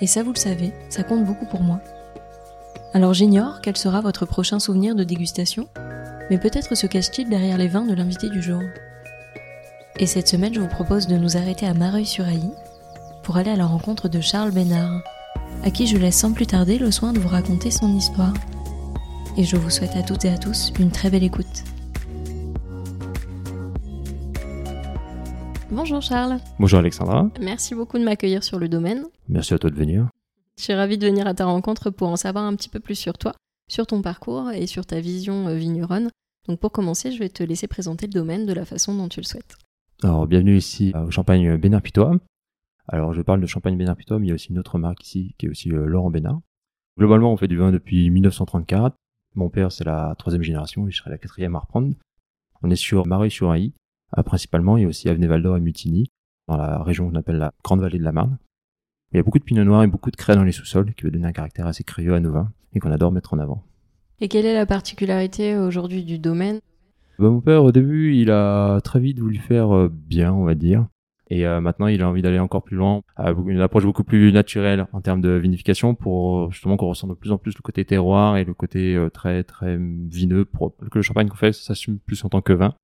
et ça, vous le savez, ça compte beaucoup pour moi. Alors j'ignore quel sera votre prochain souvenir de dégustation, mais peut-être se cache-t-il derrière les vins de l'invité du jour. Et cette semaine, je vous propose de nous arrêter à Mareuil-sur-Ailly pour aller à la rencontre de Charles Bénard, à qui je laisse sans plus tarder le soin de vous raconter son histoire. Et je vous souhaite à toutes et à tous une très belle écoute. Bonjour Charles. Bonjour Alexandra. Merci beaucoup de m'accueillir sur le domaine. Merci à toi de venir. Je suis ravie de venir à ta rencontre pour en savoir un petit peu plus sur toi, sur ton parcours et sur ta vision euh, vigneronne. Donc pour commencer, je vais te laisser présenter le domaine de la façon dont tu le souhaites. Alors bienvenue ici au Champagne Bénard Pitois. Alors je parle de Champagne Bénard Pitois, mais il y a aussi une autre marque ici qui est aussi euh, Laurent Bénard. Globalement, on fait du vin depuis 1934. Mon père, c'est la troisième génération et je serai la quatrième à reprendre. On est sur euh, principalement, il y a aussi Avenue Val et Mutiny, dans la région qu'on appelle la Grande Vallée de la Marne. Il y a beaucoup de pinot noir et beaucoup de craie dans les sous-sols, qui veut donner un caractère assez crayeux à nos vins, et qu'on adore mettre en avant. Et quelle est la particularité aujourd'hui du domaine? Bah, Mon père, au début, il a très vite voulu faire euh, bien, on va dire. Et euh, maintenant, il a envie d'aller encore plus loin, une approche beaucoup plus naturelle en termes de vinification pour justement qu'on ressente de plus en plus le côté terroir et le côté très très vineux pour que le champagne qu'on fait s'assume plus en tant que vin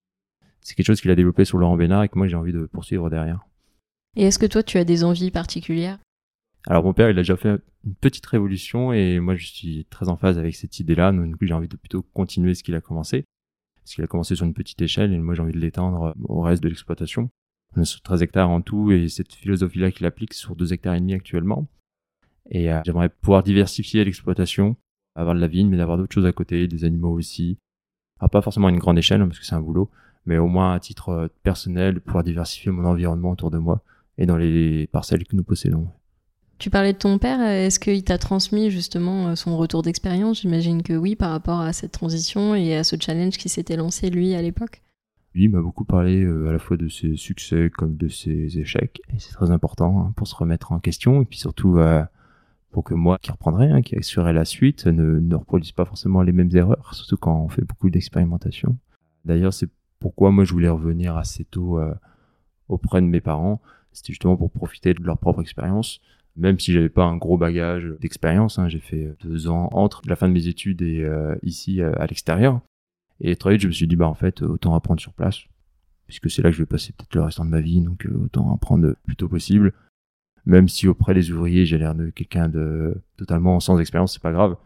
c'est quelque chose qu'il a développé sur Laurent Bénard et que moi j'ai envie de poursuivre derrière. Et est-ce que toi tu as des envies particulières? Alors mon père il a déjà fait une petite révolution et moi je suis très en phase avec cette idée-là, donc j'ai envie de plutôt continuer ce qu'il a commencé. Parce qu'il a commencé sur une petite échelle et moi j'ai envie de l'étendre au reste de l'exploitation. On est sur 13 hectares en tout et cette philosophie-là qu'il applique sur 2 hectares et demi actuellement. Et euh, j'aimerais pouvoir diversifier l'exploitation, avoir de la vigne mais d'avoir d'autres choses à côté, des animaux aussi. Alors pas forcément à une grande échelle hein, parce que c'est un boulot, mais au moins à titre euh, personnel, pouvoir diversifier mon environnement autour de moi et dans les parcelles que nous possédons. Tu parlais de ton père, est-ce qu'il t'a transmis justement euh, son retour d'expérience? J'imagine que oui, par rapport à cette transition et à ce challenge qui s'était lancé lui à l'époque. Oui, il m'a beaucoup parlé euh, à la fois de ses succès comme de ses échecs, et c'est très important hein, pour se remettre en question, et puis surtout pour que moi, qui reprendrai, hein, qui assurerai la suite, ne, ne reproduise pas forcément les mêmes erreurs, surtout quand on fait beaucoup d'expérimentation. D'ailleurs, c'est pourquoi moi je voulais revenir assez tôt euh, auprès de mes parents, c'était justement pour profiter de leur propre expérience. Même si j'avais pas un gros bagage d'expérience, hein, j'ai fait deux ans entre la fin de mes études et euh, ici euh, à l'extérieur. Et très vite, je me suis dit, bah en fait, autant apprendre sur place, puisque c'est là que je vais passer peut-être le restant de ma vie, donc autant apprendre le plus tôt possible. Même si auprès des ouvriers, j'ai l'air de quelqu'un de totalement sans expérience, c'est pas grave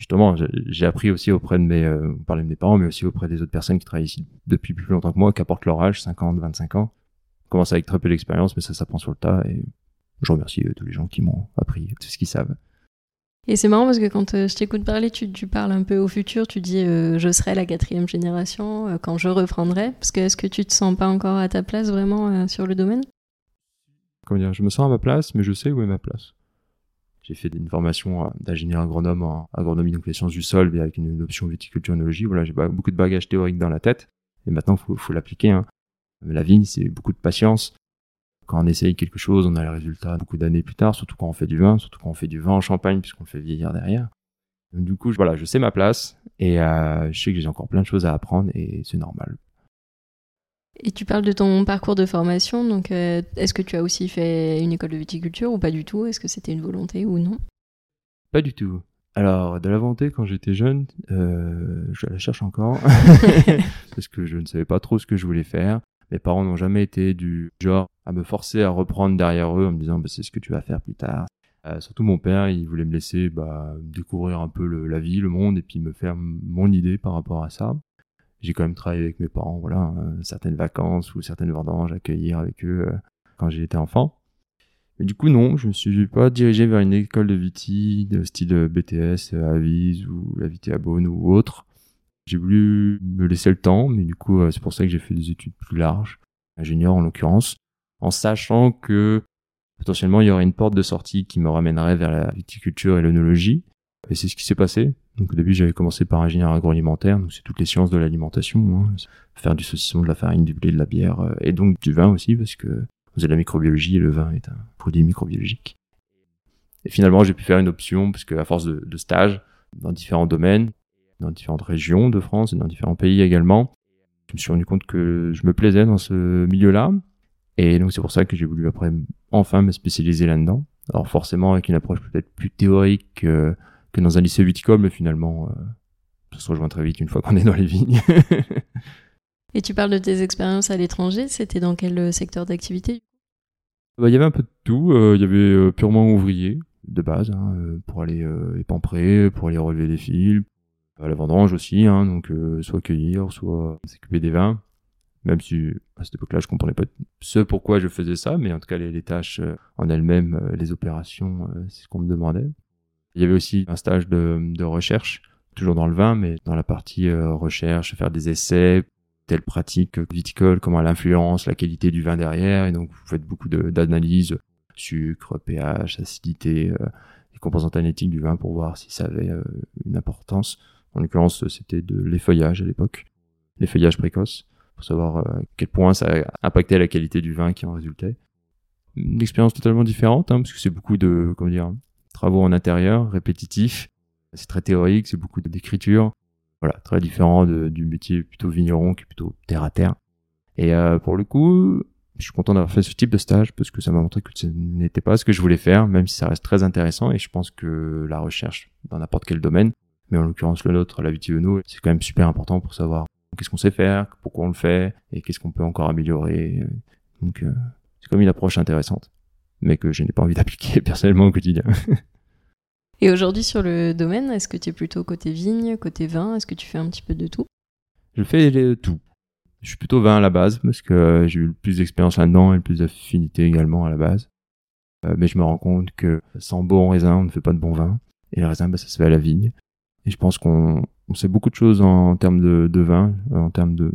justement, j'ai appris aussi auprès de mes, euh, on parlait de mes parents, mais aussi auprès des autres personnes qui travaillent ici depuis plus longtemps que moi, qui apportent leur âge, 50, 25 ans. On commence avec très peu d'expérience, mais ça s'apprend sur le tas et je remercie euh, tous les gens qui m'ont appris tout ce qu'ils savent. Et c'est marrant parce que quand euh, je t'écoute parler, tu, tu, parles un peu au futur, tu dis je serai la quatrième génération quand je reprendrai. Parce que est-ce que tu te sens pas encore à ta place vraiment sur le domaine? Comment dire, je me sens à ma place, mais je sais où est ma place. J'ai fait une formation euh, d'ingénieur agronome en agronomie donc les sciences du sol, mais avec une, option viticulture œnologie. Voilà, j'ai beaucoup de bagages théoriques dans la tête. Et maintenant, il faut, l'appliquer. Hein. La vigne, c'est beaucoup de patience. Quand on essaye quelque chose, on a le résultat beaucoup d'années plus tard, surtout quand on fait du vin, surtout quand on fait du vin en champagne, puisqu'on le fait vieillir derrière. du coup, voilà, je sais ma place et euh, je sais que j'ai encore plein de choses à apprendre et c'est normal. Et tu parles de ton parcours de formation, donc euh, est-ce que tu as aussi fait une école de viticulture ou pas du tout? Est-ce que c'était une volonté ou non? Pas du tout. Alors, de la volonté, quand j'étais jeune, euh, je la cherche encore, parce que je ne savais pas trop ce que je voulais faire. Mes parents n'ont jamais été du genre à me forcer à reprendre derrière eux en me disant bah, c'est ce que tu vas faire plus tard. Euh, surtout mon père, il voulait me laisser bah, découvrir un peu le, la vie, le monde, et puis me faire mon idée par rapport à ça. J'ai quand même travaillé avec mes parents, voilà, euh, certaines vacances ou certaines vendanges, accueillir avec eux euh, quand j'étais enfant. Mais du coup, non, je me suis pas dirigé vers une école de Viti, de style BTS à Avise ou la Viti à Beaune ou autre. J'ai voulu me laisser le temps, mais du coup, c'est pour ça que j'ai fait des études plus larges, ingénieur en l'occurrence, en sachant que potentiellement il y aurait une porte de sortie qui me ramènerait vers la viticulture et l'œnologie. Et c'est ce qui s'est passé. Donc au début j'avais commencé par ingénieur agroalimentaire, donc c'est toutes les sciences de l'alimentation, hein. faire du saucisson, de la farine, du blé, de la bière, euh, et donc du vin aussi, parce que on faisait de la microbiologie et le vin est un produit microbiologique. Et finalement j'ai pu faire une option, parce qu'à force de, de stages dans différents domaines, dans différentes régions de France et dans différents pays également, je me suis rendu compte que je me plaisais dans ce milieu-là, et donc c'est pour ça que j'ai voulu après enfin me spécialiser là-dedans. Alors forcément avec une approche peut-être plus théorique que, que dans un lycée viticole, mais finalement euh, ça se rejoint très vite une fois qu'on est dans les vignes. Et tu parles de tes expériences à l'étranger, c'était dans quel euh, secteur d'activité? Bah, Il y avait un peu de tout. Euh, il y avait purement ouvrier de base hein, pour aller épamprer, pour aller relever des fils, à la vendange aussi, hein, donc soit cueillir, soit s'occuper des vins même si à cette époque-là, je comprenais pas ce pourquoi je faisais ça, mais en tout cas, les, tâches euh, en elles-mêmes, euh, les opérations, euh, c'est ce qu'on me demandait. Il y avait aussi un stage de, de, recherche, toujours dans le vin, mais dans la partie recherche, faire des essais, telle pratique viticole, comment elle influence la qualité du vin derrière, et donc vous faites beaucoup d'analyses, sucre, pH, acidité, les composantes anétiques du vin pour voir si ça avait une importance. En l'occurrence, c'était de l'effeuillage à l'époque, l'effeuillage précoce pour savoir euh, à quel point ça impactait la qualité du vin qui en résultait. Une expérience totalement différente, hein, parce que c'est beaucoup de comment dire, travaux en intérieur, répétitifs. C'est très théorique, c'est beaucoup d'écriture. Voilà, très différent du métier plutôt vigneron qui est plutôt terre à terre. Et euh, pour le coup, je suis content d'avoir fait ce type de stage parce que ça m'a montré que ce n'était pas ce que je voulais faire, même si ça reste très intéressant. Et je pense que la recherche dans n'importe quel domaine, mais en l'occurrence le nôtre, la vitivino, c'est quand même super important pour savoir qu'est-ce qu'on sait faire, pourquoi on le fait, et qu'est-ce qu'on peut encore améliorer. Donc euh, c'est comme une approche intéressante, mais que je n'ai pas envie d'appliquer personnellement au quotidien. Et aujourd'hui sur le domaine, est-ce que tu es plutôt côté vigne, côté vin? Est-ce que tu fais un petit peu de tout? Je fais tout. Je suis plutôt vin à la base parce que j'ai eu le plus d'expérience là-dedans et le plus d'affinité également à la base. Euh, mais je me rends compte que sans bon raisin, on ne fait pas de bon vin. Et le raisin, bah, ça se fait à la vigne. Et je pense qu'on on sait beaucoup de choses en, termes de, de, vin, euh, en termes de,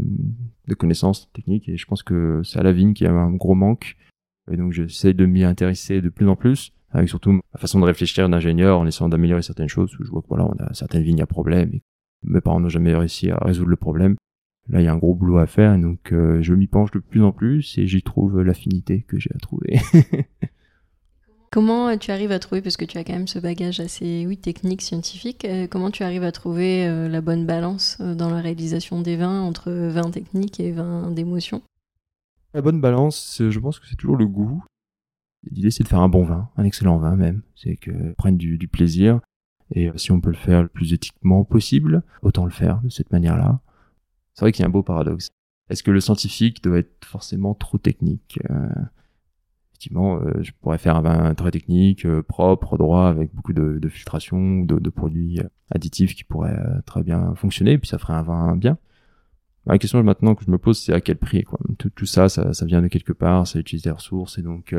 de, connaissances techniques, et je pense que c'est à la vigne qu'il y a un gros manque. Et donc j'essaie de m'y intéresser de plus en plus, avec surtout ma façon de réfléchir d'ingénieur, en essayant d'améliorer certaines choses. Je vois que voilà, on a certaines vignes à problème, et mes parents n'ont jamais réussi à résoudre le problème. Là, il y a un gros boulot à faire, donc euh, je m'y penche de plus en plus, et j'y trouve l'affinité que j'ai à trouver. Comment tu arrives à trouver, parce que tu as quand même ce bagage assez oui, technique, scientifique, euh, comment tu arrives à trouver euh, la bonne balance euh, dans la réalisation des vins entre vin technique et vin d'émotion? La bonne balance, je pense que c'est toujours le goût. L'idée, c'est de faire un bon vin, un excellent vin même. C'est que prenne du, plaisir. Et si on peut le faire le plus éthiquement possible, autant le faire de cette manière-là. C'est vrai qu'il y a un beau paradoxe. Est-ce que le scientifique doit être forcément trop technique? Effectivement, euh, je pourrais faire un vin très technique, euh, propre, droit, avec beaucoup de, filtration, de, de, produits euh, additifs qui pourraient très bien fonctionner, et puis ça ferait un vin bien. La question maintenant que je me pose, c'est à quel prix quoi. Tout, tout ça, ça, ça, vient de quelque part, ça utilise des ressources, et donc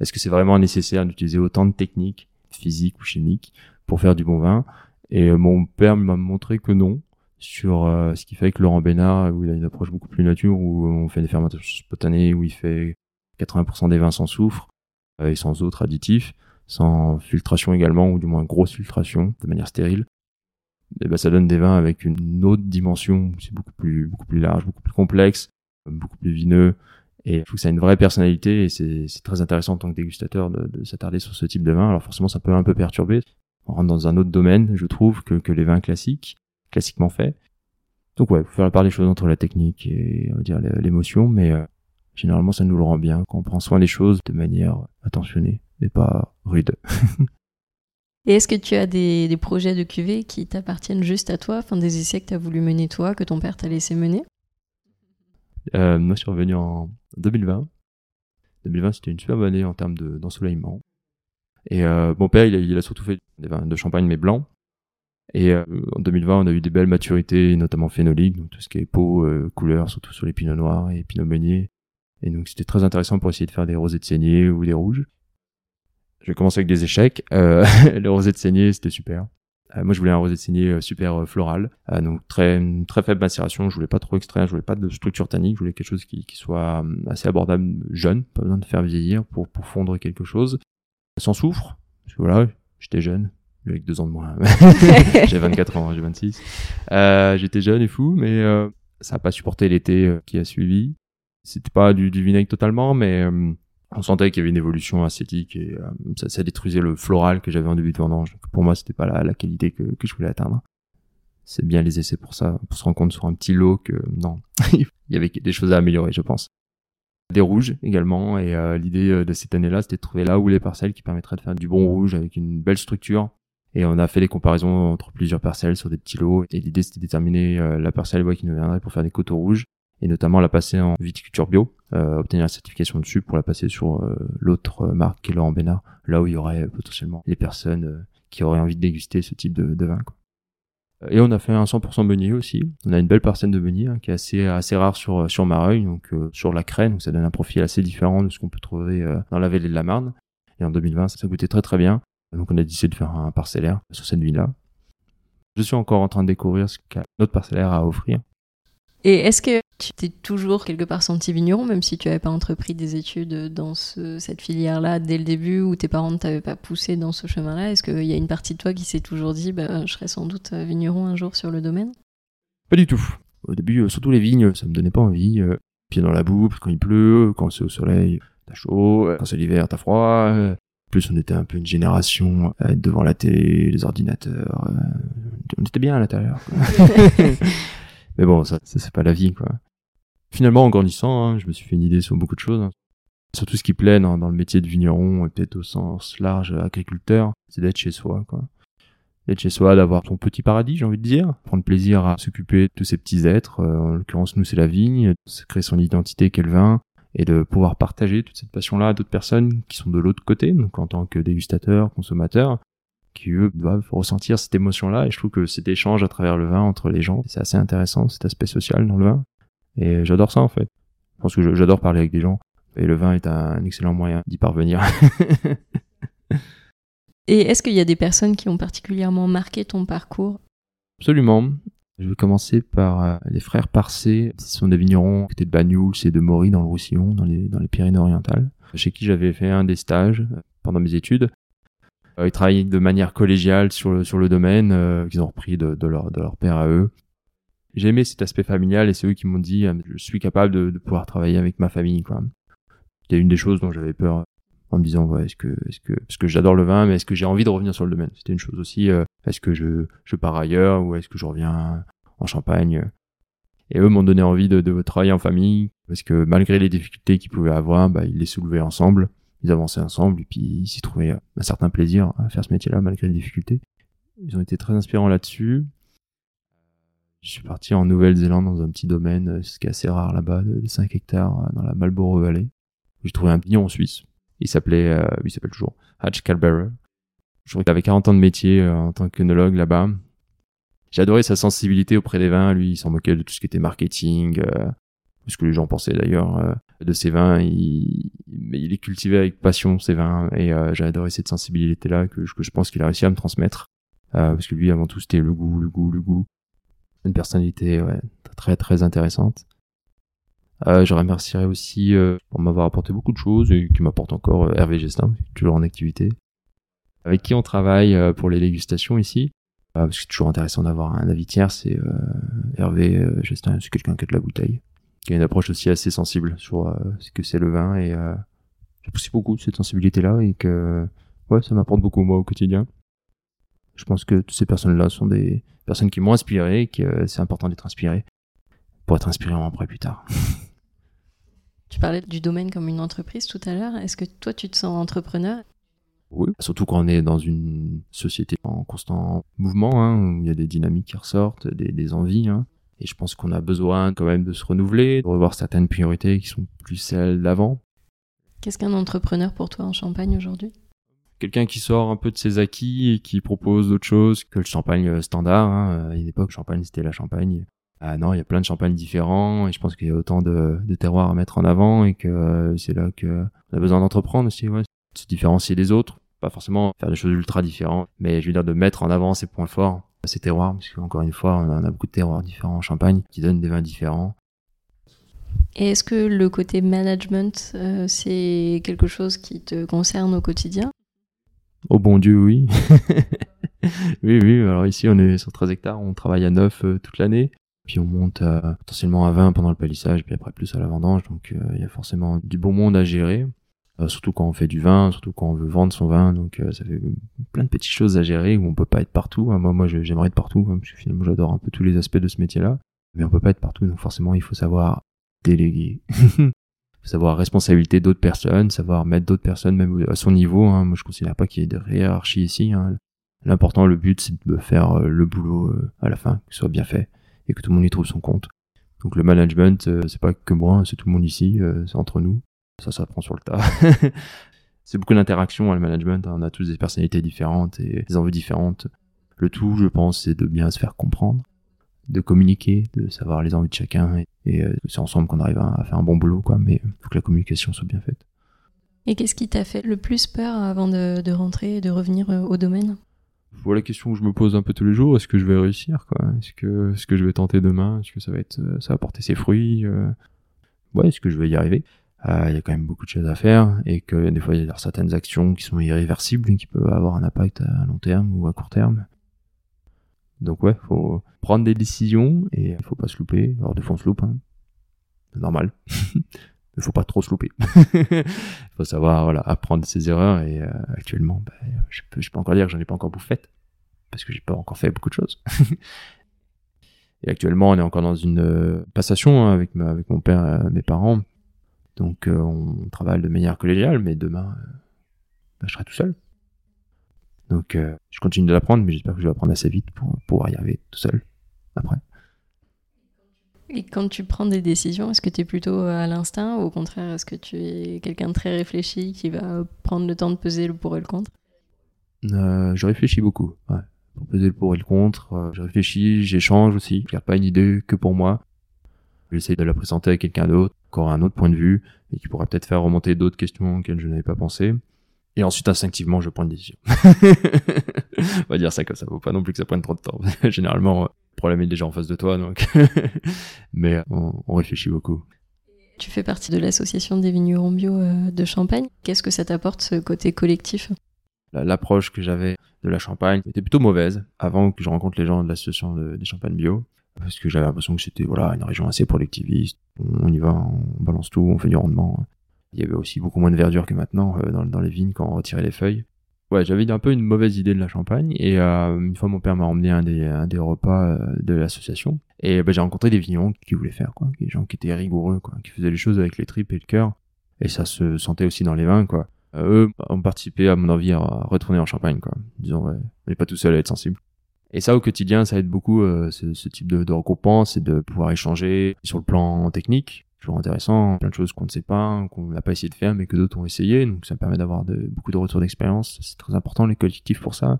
est-ce que c'est vraiment nécessaire d'utiliser autant de techniques physiques ou chimiques pour faire du bon vin? Et mon père m'a montré que non, sur ce qui fait avec Laurent Bénard, où il a une approche beaucoup plus nature, où on fait des fermentations spontanées, où il fait 80% des vins sans soufre euh, et sans autres additifs, sans filtration également, ou du moins grosse filtration, de manière stérile. Et ben, ça donne des vins avec une autre dimension, c'est beaucoup plus, beaucoup plus large, beaucoup plus complexe, beaucoup plus vineux, et je trouve que ça a une vraie personnalité, et c'est très intéressant en tant que dégustateur de, de s'attarder sur ce type de vin. Alors forcément, ça peut un peu perturber. On rentre dans un autre domaine, je trouve, que, que les vins classiques, classiquement faits. Donc ouais, faut faire la part des choses entre la technique et on va dire l'émotion, mais euh, généralement ça nous le rend bien quand on prend soin des choses de manière attentionnée et pas rude. et est-ce que tu as des, projets de cuvée qui t'appartiennent juste à toi, enfin des essais que tu as voulu mener toi, que ton père t'a laissé mener? Euh, Moi je suis revenu en 2020. 2020 c'était une superbe année en termes d'ensoleillement. Et euh, mon père, il a, surtout fait des vins de champagne mais blancs. Et euh, en 2020, on a eu des belles maturités, notamment phénoliques, donc tout ce qui est peau, couleur, surtout sur les pinots noirs et pinot meunier. Et donc c'était très intéressant pour essayer de faire des rosés de saignée ou des rouges. J'ai commencé avec des échecs. Euh, le rosé de saignée, c'était super. Euh, moi, je voulais un rosé de saignée euh, super floral, donc très très faible macération. Je voulais pas trop extraire, je voulais pas de structure tannique. Je voulais quelque chose qui, qui soit assez abordable, jeune, pas besoin de faire vieillir pour pour fondre quelque chose, sans soufre. Parce que voilà, j'étais jeune, avec deux ans de moins. j'ai 24 ans, j'ai 26. Euh, j'étais jeune et fou, mais euh, ça n'a pas supporté l'été euh, qui a suivi. C'était pas du, du, vinaigre totalement, mais on sentait qu'il y avait une évolution acétique et ça, ça, détruisait le floral que j'avais en début de vendange. Pour moi, c'était pas la, la qualité que, que, je voulais atteindre. C'est bien les essais pour ça, pour se rendre compte sur un petit lot que non, il y avait des choses à améliorer, je pense des rouges également. Et euh, l'idée de cette année-là, c'était de trouver là où les parcelles qui permettraient de faire du bon rouge avec une belle structure et on a fait des comparaisons entre plusieurs parcelles sur des petits lots. Et l'idée, c'était de déterminer euh, la parcelle qui nous viendrait pour faire des coteaux rouges et notamment la passer en viticulture bio, euh, obtenir la certification dessus pour la passer sur euh, l'autre marque qui est Laurent Bénard, là où il y aurait potentiellement les personnes qui auraient envie de déguster ce type de, vin. Et on a fait un 100% beugnier aussi. On a une belle parcelle de beugnier hein, qui est assez rare sur sur Mareuil, donc sur la Crène, donc ça donne un profil assez différent de ce qu'on peut trouver dans la vallée de la Marne. Et en 2020, ça goûtait très très bien. Donc on a décidé de faire un parcellaire sur cette ville-là. Je suis encore en train de découvrir ce qu'a notre parcellaire à offrir. Et est-ce que tu t'es toujours quelque part senti vigneron, même si tu n'avais pas entrepris des études dans cette filière-là dès le début, ou tes parents ne t'avaient pas poussé dans ce chemin-là? Est-ce qu'il y a une partie de toi qui s'est toujours dit bah, je serai sans doute vigneron un jour sur le domaine? Pas du tout. Au début, euh, surtout les vignes, ça me donnait pas envie. Euh, pieds dans la boue, quand il pleut, quand c'est au soleil, t'as chaud, quand c'est l'hiver, t'as froid plus on était un peu une génération euh, devant la télé, les ordinateurs. Euh, on était bien à l'intérieur. Mais bon, ça, c'est pas la vie, quoi. Finalement, en grandissant, hein, je me suis fait une idée sur beaucoup de choses. Surtout ce qui plaît dans, le métier de vigneron, et peut-être au sens large agriculteur, c'est d'être chez soi, quoi. D'être chez soi, d'avoir son petit paradis, j'ai envie de dire. Prendre plaisir à s'occuper de tous ces petits êtres. Euh, en l'occurrence, nous, c'est la vigne. Créer son identité qu'elle vin et de pouvoir partager toute cette passion-là à d'autres personnes qui sont de l'autre côté, donc en tant que dégustateurs, consommateurs, qui eux doivent ressentir cette émotion-là. Et je trouve que cet échange à travers le vin entre les gens, c'est assez intéressant, cet aspect social dans le vin. Et j'adore ça en fait. Je pense que j'adore parler avec des gens. Et le vin est un excellent moyen d'y parvenir. et est-ce qu'il y a des personnes qui ont particulièrement marqué ton parcours? Absolument. Je vais commencer par euh, les frères Parcé. Ce sont des vignerons qui étaient de Bagnouls et de Maury dans le Roussillon, dans les, dans les Pyrénées-Orientales, chez qui j'avais fait un des stages euh, pendant mes études. Euh, ils travaillaient de manière collégiale sur le, sur le domaine, euh, qu'ils ont repris de, leur, de leur père à eux. J'ai aimé cet aspect familial et c'est eux qui m'ont dit je suis capable de, de, pouvoir travailler avec ma famille. A une des choses dont j'avais peur en me disant ouais, est-ce que est-ce que parce que j'adore le vin mais est-ce que j'ai envie de revenir sur le domaine? C'était une chose aussi euh, est-ce que je je pars ailleurs ou est-ce que je reviens en Champagne? Et eux m'ont donné envie de, de, travailler en famille parce que malgré les difficultés qu'ils pouvaient avoir bah, ils les soulevaient ensemble ils avançaient ensemble et puis ils s'y trouvaient un certain plaisir à faire ce métier-là malgré les difficultés ils ont été très inspirants là-dessus je suis parti en Nouvelle-Zélande dans un petit domaine ce qui est assez rare là-bas de 5 hectares dans la Marlborough Valley j'ai trouvé un vignon en Suisse il s'appelait, euh, il s'appelle toujours Hatch Calberer. Je crois qu'il avait 40 ans de métier euh, en tant qu'œnologue là-bas. J'ai adoré sa sensibilité auprès des vins. Lui, il s'en moquait de tout ce qui était marketing, euh, ce que les gens pensaient d'ailleurs euh, de ses vins. Mais il est cultivé avec passion ses vins et euh, j'ai adoré cette sensibilité-là que, que, je pense qu'il a réussi à me transmettre. Euh, parce que lui, avant tout, c'était le goût, le goût, le goût. Une personnalité ouais, très très intéressante. Euh, je remercierai aussi euh, pour m'avoir apporté beaucoup de choses et qui m'apporte encore euh, Hervé Gestin, toujours en activité, avec qui on travaille euh, pour les dégustations ici. Euh, parce que c'est toujours intéressant d'avoir un avis tiers, c'est Hervé Gestin, c'est quelqu'un qui a de la bouteille, qui a une approche aussi assez sensible sur ce que c'est le vin et j'apprécie beaucoup cette sensibilité-là et que ouais, ça m'apporte beaucoup moi au quotidien. Je pense que toutes ces personnes-là sont des personnes qui m'ont inspiré et que c'est important d'être inspiré pour être inspiré après plus tard. Tu parlais du domaine comme une entreprise tout à l'heure. Est-ce que toi, tu te sens entrepreneur? Oui, surtout quand on est dans une société en constant mouvement, hein, où il y a des dynamiques qui ressortent, des, des envies. Hein. Et je pense qu'on a besoin quand même de se renouveler, de revoir certaines priorités qui sont plus celles d'avant. Qu'est-ce qu'un entrepreneur pour toi en Champagne aujourd'hui? Quelqu'un qui sort un peu de ses acquis et qui propose d'autres choses que le champagne standard. Hein. À une époque, champagne c'était la champagne. Ah non, il y a plein de champagnes différents et je pense qu'il y a autant de, de, terroirs à mettre en avant et que c'est là que on a besoin d'entreprendre aussi, ouais, se différencier des autres, pas forcément faire des choses ultra différentes, mais je veux dire de mettre en avant ses points forts, ses terroirs, parce qu'encore une fois, on a beaucoup de terroirs différents en Champagne qui donnent des vins différents. Et est-ce que le côté management, euh, c'est quelque chose qui te concerne au quotidien? Oh bon Dieu, oui. oui, oui. Alors ici, on est sur 13 hectares, on travaille à 9 euh, toute l'année. Puis on monte potentiellement à 20 pendant le palissage, puis après plus à la vendange. Donc euh, il y a forcément du bon monde à gérer. surtout quand on fait du vin, surtout quand on veut vendre son vin. Donc ça fait plein de petites choses à gérer où on peut pas être partout. Moi, moi j'aimerais être partout, hein, parce que finalement j'adore un peu tous les aspects de ce métier-là. Mais on peut pas être partout, donc forcément il faut savoir déléguer. savoir responsabilité d'autres personnes, savoir mettre d'autres personnes même à son niveau. Hein. Moi, je considère pas qu'il y ait de hiérarchie ici. Hein. L'important, le but, c'est de faire euh, le boulot euh, à la fin, que ce soit bien fait et que tout le monde y trouve son compte. Donc le management, euh, c'est pas que moi, c'est tout le monde ici, c'est entre nous. Ça, ça prend sur le tas. c'est beaucoup d'interaction, hein, le management. On a tous des personnalités différentes et des envies différentes. Le tout, je pense, c'est de bien se faire comprendre de communiquer, de savoir les envies de chacun. Et, euh, c'est ensemble qu'on arrive à, faire un bon boulot, quoi. Mais il faut que la communication soit bien faite. Et qu'est-ce qui t'a fait le plus peur avant de, rentrer et de revenir euh, au domaine? Voilà la question que je me pose un peu tous les jours. Est-ce que je vais réussir, quoi? Est-ce que, ce que je vais tenter demain? Est-ce que ça va être, euh, ça va porter ses fruits Ouais, est-ce que je vais y arriver? Il y a quand même beaucoup de choses à faire et que des fois il y a certaines actions qui sont irréversibles, qui peuvent avoir un impact à long terme ou à court terme. Donc ouais, faut prendre des décisions et il faut pas se louper. Alors des fois on se loupe, hein. c'est normal. Mais faut pas trop se louper. Il faut savoir voilà apprendre ses erreurs et euh, actuellement, bah, je peux je peux encore dire que j'en ai pas encore beaucoup fait parce que j'ai pas encore fait beaucoup de choses. et actuellement, on est encore dans une euh, passation hein, avec avec mon père, et mes parents. Donc euh, on travaille de manière collégiale, mais demain, bah, je serai tout seul. Donc euh, je continue de l'apprendre, mais j'espère que je vais apprendre assez vite pour pouvoir y arriver tout seul après. Et quand tu prends des décisions, est-ce que tu es plutôt à l'instinct ou au contraire, est-ce que tu es quelqu'un de très réfléchi qui va prendre le temps de peser le pour et le contre? Euh, Je réfléchis beaucoup, ouais. Pour peser le pour et le contre, euh, je réfléchis, j'échange aussi. Je garde pas une idée que pour moi. J'essaie de la présenter à quelqu'un d'autre, qui aura un autre point de vue et qui pourra peut-être faire remonter d'autres questions auxquelles je n'avais pas pensé. Et ensuite, instinctivement, je prends une décision. on va dire ça comme ça. Faut pas non plus que ça prenne trop de temps. Généralement, le problème est déjà en face de toi, donc. Mais on, réfléchit beaucoup. Tu fais partie de l'association des vignerons bio euh, de Champagne. Qu'est-ce que ça t'apporte, ce côté collectif? L'approche que j'avais de la Champagne était plutôt mauvaise avant que je rencontre les gens de l'association des Champagnes bio. Parce que j'avais l'impression que c'était voilà une région assez productiviste. On y va, on balance tout, on fait du rendement. Il y avait aussi beaucoup moins de verdure que maintenant euh, dans, les vignes quand on retirait les feuilles. Ouais, j'avais un peu une mauvaise idée de la Champagne et euh, une fois mon père m'a emmené un des, repas euh, de l'association et bah, j'ai rencontré des vignerons qui voulaient faire quoi, des gens qui étaient rigoureux quoi, qui faisaient les choses avec les tripes et le cœur et ça se sentait aussi dans les vins quoi. eux ont participé à mon envie à retourner en Champagne quoi, disons ouais, on n'est pas tout seul à être sensible. Et ça, au quotidien, ça aide beaucoup ce, ce, type de, de regroupement, c'est de pouvoir échanger sur le plan technique, toujours intéressant, plein de choses qu'on ne sait pas, qu'on n'a pas essayé de faire, mais que d'autres ont essayé. Donc ça me permet d'avoir beaucoup de retours d'expérience. C'est très important les collectifs pour ça.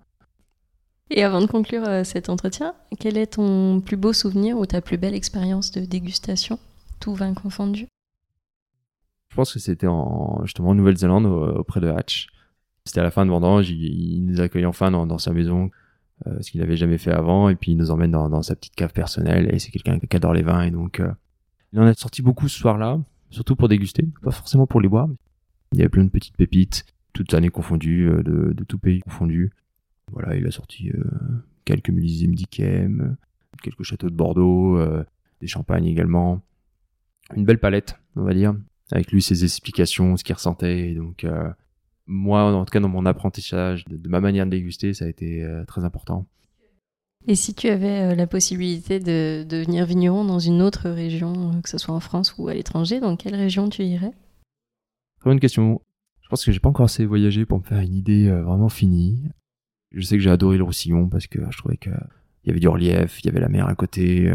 Et avant de conclure euh, cet entretien, quel est ton plus beau souvenir ou ta plus belle expérience de dégustation, tout vin confondu? Je pense que c'était en, justement en Nouvelle-Zélande, auprès de Hatch. C'était à la fin de vendange, il, nous accueille enfin dans, sa maison, euh, ce qu'il n'avait jamais fait avant, et puis il nous emmène dans, sa petite cave personnelle, et c'est quelqu'un qui adore les vins, et donc euh, il en a sorti beaucoup ce soir-là, surtout pour déguster, pas forcément pour les boire. Il y avait plein de petites pépites, toutes années confondues, euh, de, de tout pays confondu. Voilà, il a sorti euh, quelques millésimes d'Ikem, quelques châteaux de Bordeaux, euh, des champagnes également. Une belle palette, on va dire, avec lui ses explications, ce qu'il ressentait. donc, moi, en tout cas, dans mon apprentissage, de, ma manière de déguster, ça a été très important. Et si tu avais euh, la possibilité de, devenir vigneron dans une autre région, euh, que ce soit en France ou à l'étranger, dans quelle région tu irais? Très bonne question. Je pense que j'ai pas encore assez voyagé pour me faire une idée euh, vraiment finie. Je sais que j'ai adoré le Roussillon parce que je trouvais qu'il y avait du relief, il y avait la mer à côté.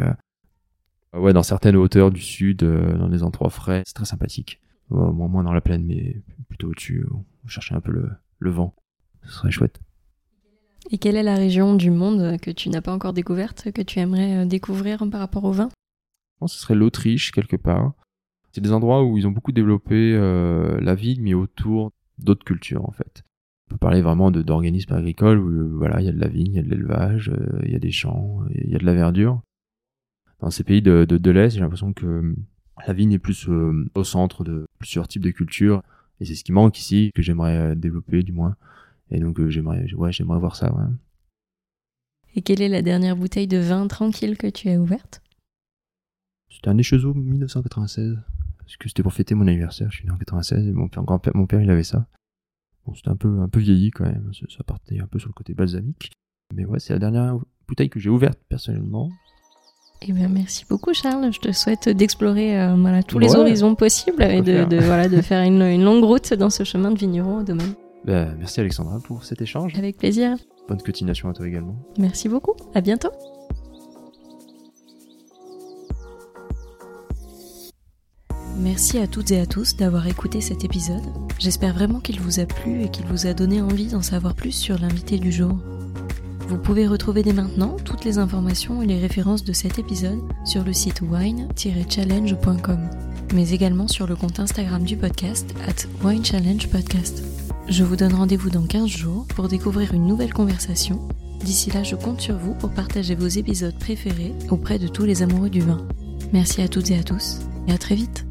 Ouais, dans certaines hauteurs du sud, dans des endroits frais, c'est très sympathique. moins, dans la plaine, mais plutôt au-dessus. On un peu le, le vent. ce serait chouette. Et quelle est la région du monde que tu n'as pas encore découverte, que tu aimerais euh, découvrir par rapport au vin? Je pense que ce serait l'Autriche, quelque part. C'est des endroits où ils ont beaucoup développé euh, la ville, mais autour d'autres cultures, en fait. On peut parler vraiment d'organismes agricoles où euh, voilà, il y a de la vigne, il y a de l'élevage, il y a des champs, il y a de la verdure. Dans ces pays de, de l'Est, j'ai l'impression que la vigne est plus au centre de plusieurs types de cultures. Et c'est ce qui manque ici, que j'aimerais développer du moins. Et donc euh, j'aimerais, ouais, j'aimerais voir ça. Ouais. Et quelle est la dernière bouteille de vin tranquille que tu as ouverte? C'était un Echezo 1996. Parce que c'était pour fêter mon anniversaire. Je suis né en 96 et mon père, mon père, il avait ça. Bon, c'était un peu, un peu vieilli quand même. Ça partait un peu sur le côté balsamique. Mais ouais, c'est la dernière bouteille que j'ai ouverte personnellement. Eh bien, merci beaucoup, Charles. Je te souhaite d'explorer euh, voilà, tous les horizons possibles et de, de, voilà, de faire une, une, longue route dans ce chemin de vigneron au domaine. Bah, merci Alexandra pour cet échange. Avec plaisir. Bonne continuation à toi également. Merci beaucoup. À bientôt. Merci à toutes et à tous d'avoir écouté cet épisode. J'espère vraiment qu'il vous a plu et qu'il vous a donné envie d'en savoir plus sur l'invité du jour. Vous pouvez retrouver dès maintenant toutes les informations et les références de cet épisode sur le site wine-challenge.com, mais également sur le compte Instagram du podcast at winechallengepodcast. Je vous donne rendez-vous dans 15 jours pour découvrir une nouvelle conversation. D'ici là, je compte sur vous pour partager vos épisodes préférés auprès de tous les amoureux du vin. Merci à toutes et à tous et à très vite